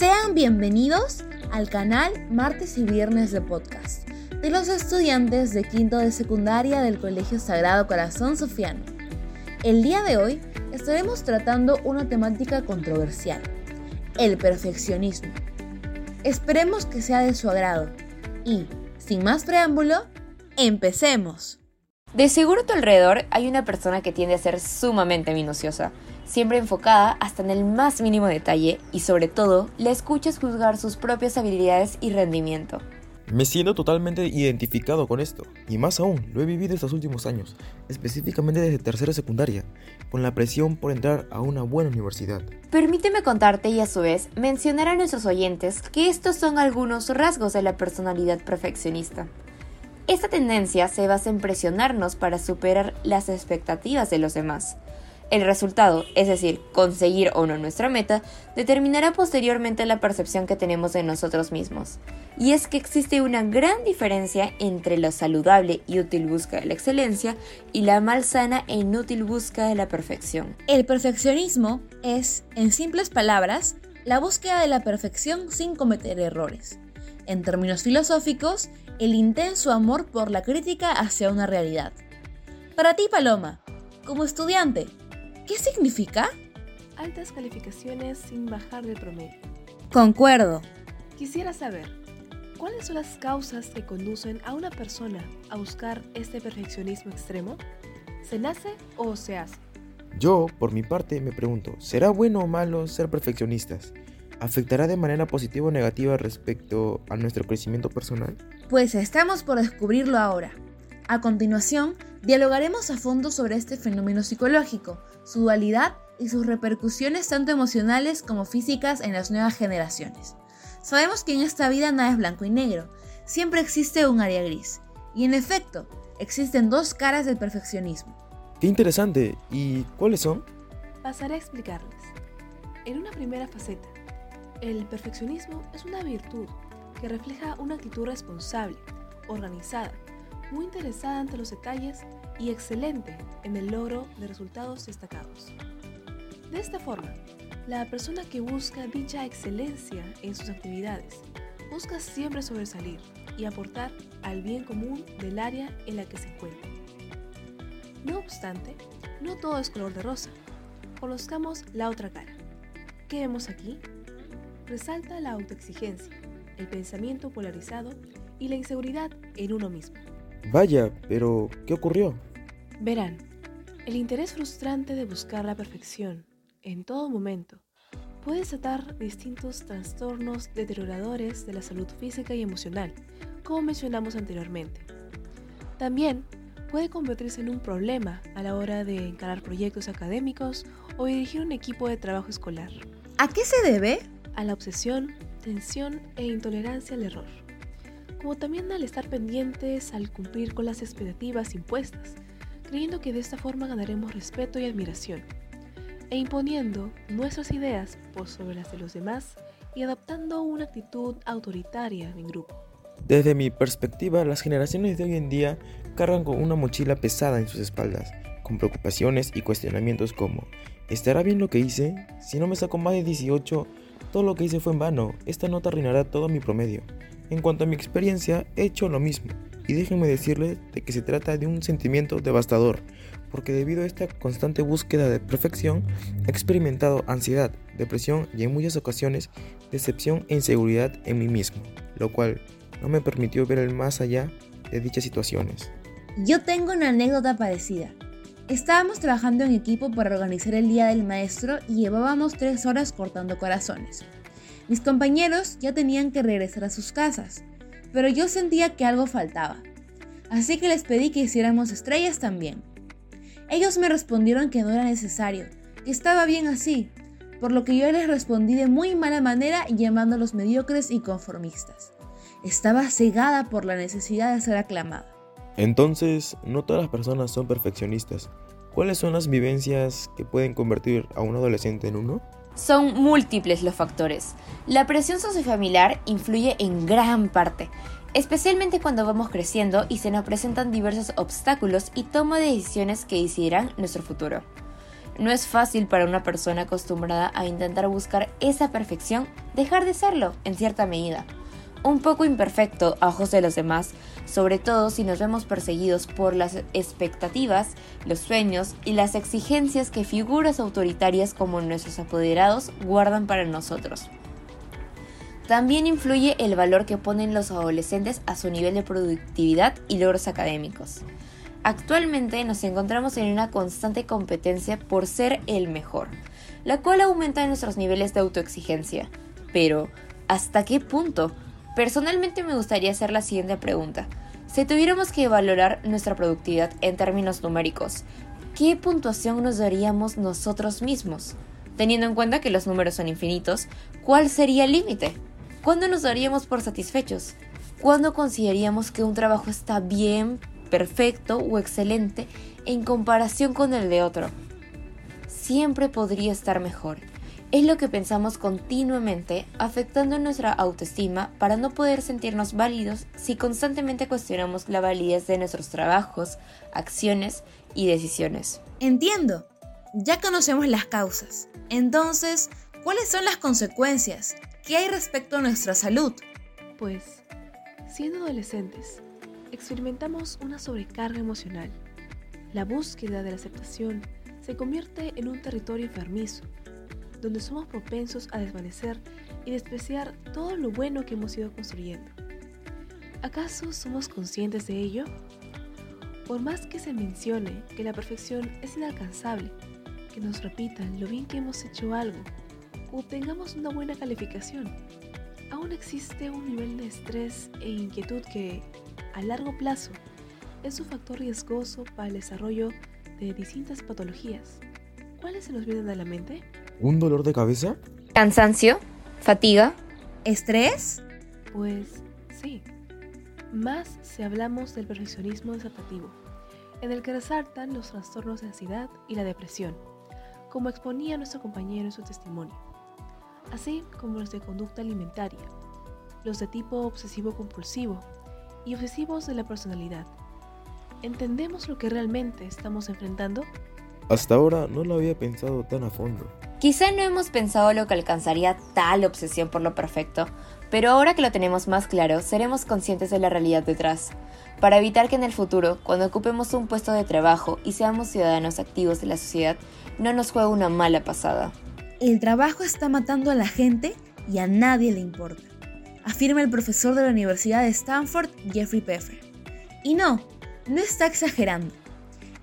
Sean bienvenidos al canal Martes y Viernes de Podcast de los estudiantes de quinto de secundaria del Colegio Sagrado Corazón Sofiano. El día de hoy estaremos tratando una temática controversial, el perfeccionismo. Esperemos que sea de su agrado y, sin más preámbulo, empecemos. De seguro a tu alrededor hay una persona que tiende a ser sumamente minuciosa, siempre enfocada hasta en el más mínimo detalle y sobre todo le escuchas juzgar sus propias habilidades y rendimiento. Me siento totalmente identificado con esto, y más aún, lo he vivido estos últimos años, específicamente desde tercera secundaria, con la presión por entrar a una buena universidad. Permíteme contarte y a su vez mencionar a nuestros oyentes que estos son algunos rasgos de la personalidad perfeccionista. Esta tendencia se basa en presionarnos para superar las expectativas de los demás, el resultado, es decir, conseguir o no nuestra meta, determinará posteriormente la percepción que tenemos de nosotros mismos. Y es que existe una gran diferencia entre la saludable y útil búsqueda de la excelencia y la malsana e inútil búsqueda de la perfección. El perfeccionismo es, en simples palabras, la búsqueda de la perfección sin cometer errores. En términos filosóficos, el intenso amor por la crítica hacia una realidad. Para ti, Paloma, como estudiante, ¿Qué significa? Altas calificaciones sin bajar del promedio. Concuerdo. Quisiera saber, ¿cuáles son las causas que conducen a una persona a buscar este perfeccionismo extremo? ¿Se nace o se hace? Yo, por mi parte, me pregunto, ¿será bueno o malo ser perfeccionistas? ¿Afectará de manera positiva o negativa respecto a nuestro crecimiento personal? Pues estamos por descubrirlo ahora. A continuación, dialogaremos a fondo sobre este fenómeno psicológico, su dualidad y sus repercusiones tanto emocionales como físicas en las nuevas generaciones. Sabemos que en esta vida nada es blanco y negro, siempre existe un área gris. Y en efecto, existen dos caras del perfeccionismo. ¡Qué interesante! ¿Y cuáles son? Pasaré a explicarles. En una primera faceta, el perfeccionismo es una virtud que refleja una actitud responsable, organizada, muy interesada ante los detalles y excelente en el logro de resultados destacados. De esta forma, la persona que busca dicha excelencia en sus actividades busca siempre sobresalir y aportar al bien común del área en la que se encuentra. No obstante, no todo es color de rosa. Conozcamos la otra cara. ¿Qué vemos aquí? Resalta la autoexigencia, el pensamiento polarizado y la inseguridad en uno mismo. Vaya, pero ¿qué ocurrió? Verán, el interés frustrante de buscar la perfección en todo momento puede desatar distintos trastornos deterioradores de la salud física y emocional, como mencionamos anteriormente. También puede convertirse en un problema a la hora de encarar proyectos académicos o dirigir un equipo de trabajo escolar. ¿A qué se debe? A la obsesión, tensión e intolerancia al error como también al estar pendientes al cumplir con las expectativas impuestas, creyendo que de esta forma ganaremos respeto y admiración, e imponiendo nuestras ideas por sobre las de los demás y adoptando una actitud autoritaria en grupo. Desde mi perspectiva, las generaciones de hoy en día cargan con una mochila pesada en sus espaldas, con preocupaciones y cuestionamientos como, ¿estará bien lo que hice? Si no me saco más de 18, todo lo que hice fue en vano, esta nota arruinará todo mi promedio. En cuanto a mi experiencia, he hecho lo mismo, y déjenme decirles de que se trata de un sentimiento devastador, porque debido a esta constante búsqueda de perfección, he experimentado ansiedad, depresión y en muchas ocasiones decepción e inseguridad en mí mismo, lo cual no me permitió ver el más allá de dichas situaciones. Yo tengo una anécdota parecida. Estábamos trabajando en equipo para organizar el Día del Maestro y llevábamos tres horas cortando corazones. Mis compañeros ya tenían que regresar a sus casas, pero yo sentía que algo faltaba. Así que les pedí que hiciéramos estrellas también. Ellos me respondieron que no era necesario, que estaba bien así, por lo que yo les respondí de muy mala manera llamándolos mediocres y conformistas. Estaba cegada por la necesidad de ser aclamada. Entonces, no todas las personas son perfeccionistas. ¿Cuáles son las vivencias que pueden convertir a un adolescente en uno? Son múltiples los factores. La presión sociofamiliar influye en gran parte, especialmente cuando vamos creciendo y se nos presentan diversos obstáculos y toma de decisiones que decidirán nuestro futuro. No es fácil para una persona acostumbrada a intentar buscar esa perfección dejar de serlo en cierta medida. Un poco imperfecto a ojos de los demás, sobre todo si nos vemos perseguidos por las expectativas, los sueños y las exigencias que figuras autoritarias como nuestros apoderados guardan para nosotros. También influye el valor que ponen los adolescentes a su nivel de productividad y logros académicos. Actualmente nos encontramos en una constante competencia por ser el mejor, la cual aumenta nuestros niveles de autoexigencia. Pero, ¿hasta qué punto? Personalmente me gustaría hacer la siguiente pregunta. Si tuviéramos que valorar nuestra productividad en términos numéricos, ¿qué puntuación nos daríamos nosotros mismos? Teniendo en cuenta que los números son infinitos, ¿cuál sería el límite? ¿Cuándo nos daríamos por satisfechos? ¿Cuándo consideraríamos que un trabajo está bien, perfecto o excelente en comparación con el de otro? Siempre podría estar mejor. Es lo que pensamos continuamente, afectando nuestra autoestima para no poder sentirnos válidos si constantemente cuestionamos la validez de nuestros trabajos, acciones y decisiones. Entiendo. Ya conocemos las causas. Entonces, ¿cuáles son las consecuencias? ¿Qué hay respecto a nuestra salud? Pues, siendo adolescentes, experimentamos una sobrecarga emocional. La búsqueda de la aceptación se convierte en un territorio enfermizo, donde somos propensos a desvanecer y despreciar todo lo bueno que hemos ido construyendo. ¿Acaso somos conscientes de ello? Por más que se mencione que la perfección es inalcanzable, que nos repitan lo bien que hemos hecho algo obtengamos una buena calificación. Aún existe un nivel de estrés e inquietud que, a largo plazo, es un factor riesgoso para el desarrollo de distintas patologías. ¿Cuáles se nos vienen a la mente? ¿Un dolor de cabeza? ¿Cansancio? ¿Fatiga? ¿Estrés? Pues sí. Más si hablamos del perfeccionismo desatativo, en el que resaltan los trastornos de ansiedad y la depresión, como exponía nuestro compañero en su testimonio así como los de conducta alimentaria, los de tipo obsesivo-compulsivo y obsesivos de la personalidad. ¿Entendemos lo que realmente estamos enfrentando? Hasta ahora no lo había pensado tan a fondo. Quizá no hemos pensado lo que alcanzaría tal obsesión por lo perfecto, pero ahora que lo tenemos más claro, seremos conscientes de la realidad detrás, para evitar que en el futuro, cuando ocupemos un puesto de trabajo y seamos ciudadanos activos de la sociedad, no nos juegue una mala pasada. El trabajo está matando a la gente y a nadie le importa, afirma el profesor de la Universidad de Stanford, Jeffrey Peffer. Y no, no está exagerando.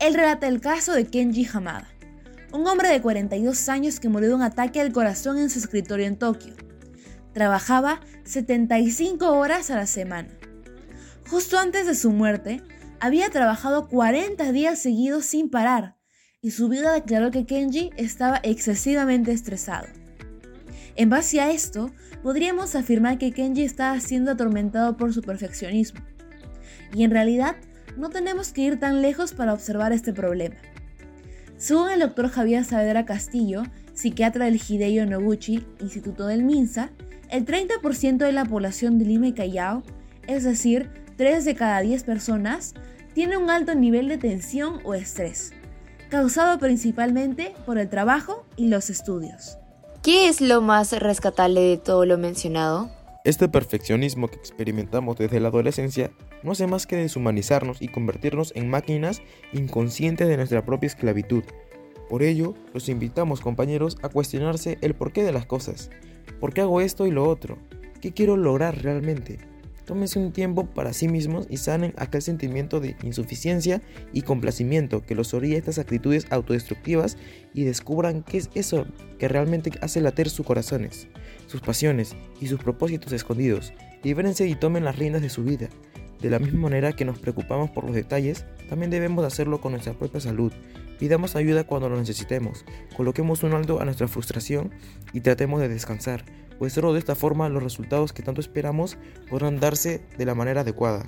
Él relata el caso de Kenji Hamada, un hombre de 42 años que murió de un ataque al corazón en su escritorio en Tokio. Trabajaba 75 horas a la semana. Justo antes de su muerte, había trabajado 40 días seguidos sin parar y su vida declaró que Kenji estaba excesivamente estresado. En base a esto, podríamos afirmar que Kenji estaba siendo atormentado por su perfeccionismo. Y en realidad, no tenemos que ir tan lejos para observar este problema. Según el doctor Javier Saavedra Castillo, psiquiatra del Hideo Noguchi, Instituto del Minsa, el 30% de la población de Lima y Callao, es decir, 3 de cada 10 personas, tiene un alto nivel de tensión o estrés causado principalmente por el trabajo y los estudios. ¿Qué es lo más rescatable de todo lo mencionado? Este perfeccionismo que experimentamos desde la adolescencia no hace más que deshumanizarnos y convertirnos en máquinas inconscientes de nuestra propia esclavitud. Por ello, los invitamos compañeros a cuestionarse el porqué de las cosas. ¿Por qué hago esto y lo otro? ¿Qué quiero lograr realmente? Tómense un tiempo para sí mismos y sanen aquel sentimiento de insuficiencia y complacimiento que los orilla estas actitudes autodestructivas y descubran qué es eso que realmente hace latir sus corazones, sus pasiones y sus propósitos escondidos. Libérense y tomen las riendas de su vida. De la misma manera que nos preocupamos por los detalles, también debemos hacerlo con nuestra propia salud. Pidamos ayuda cuando lo necesitemos, coloquemos un alto a nuestra frustración y tratemos de descansar pues solo de esta forma los resultados que tanto esperamos podrán darse de la manera adecuada.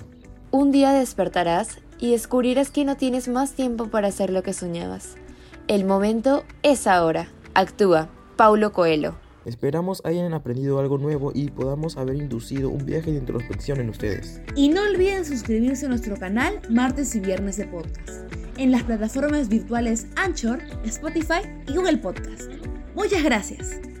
Un día despertarás y descubrirás que no tienes más tiempo para hacer lo que soñabas. El momento es ahora. Actúa. Paulo Coelho. Esperamos hayan aprendido algo nuevo y podamos haber inducido un viaje de introspección en ustedes. Y no olviden suscribirse a nuestro canal martes y viernes de podcast en las plataformas virtuales Anchor, Spotify y Google Podcast. Muchas gracias.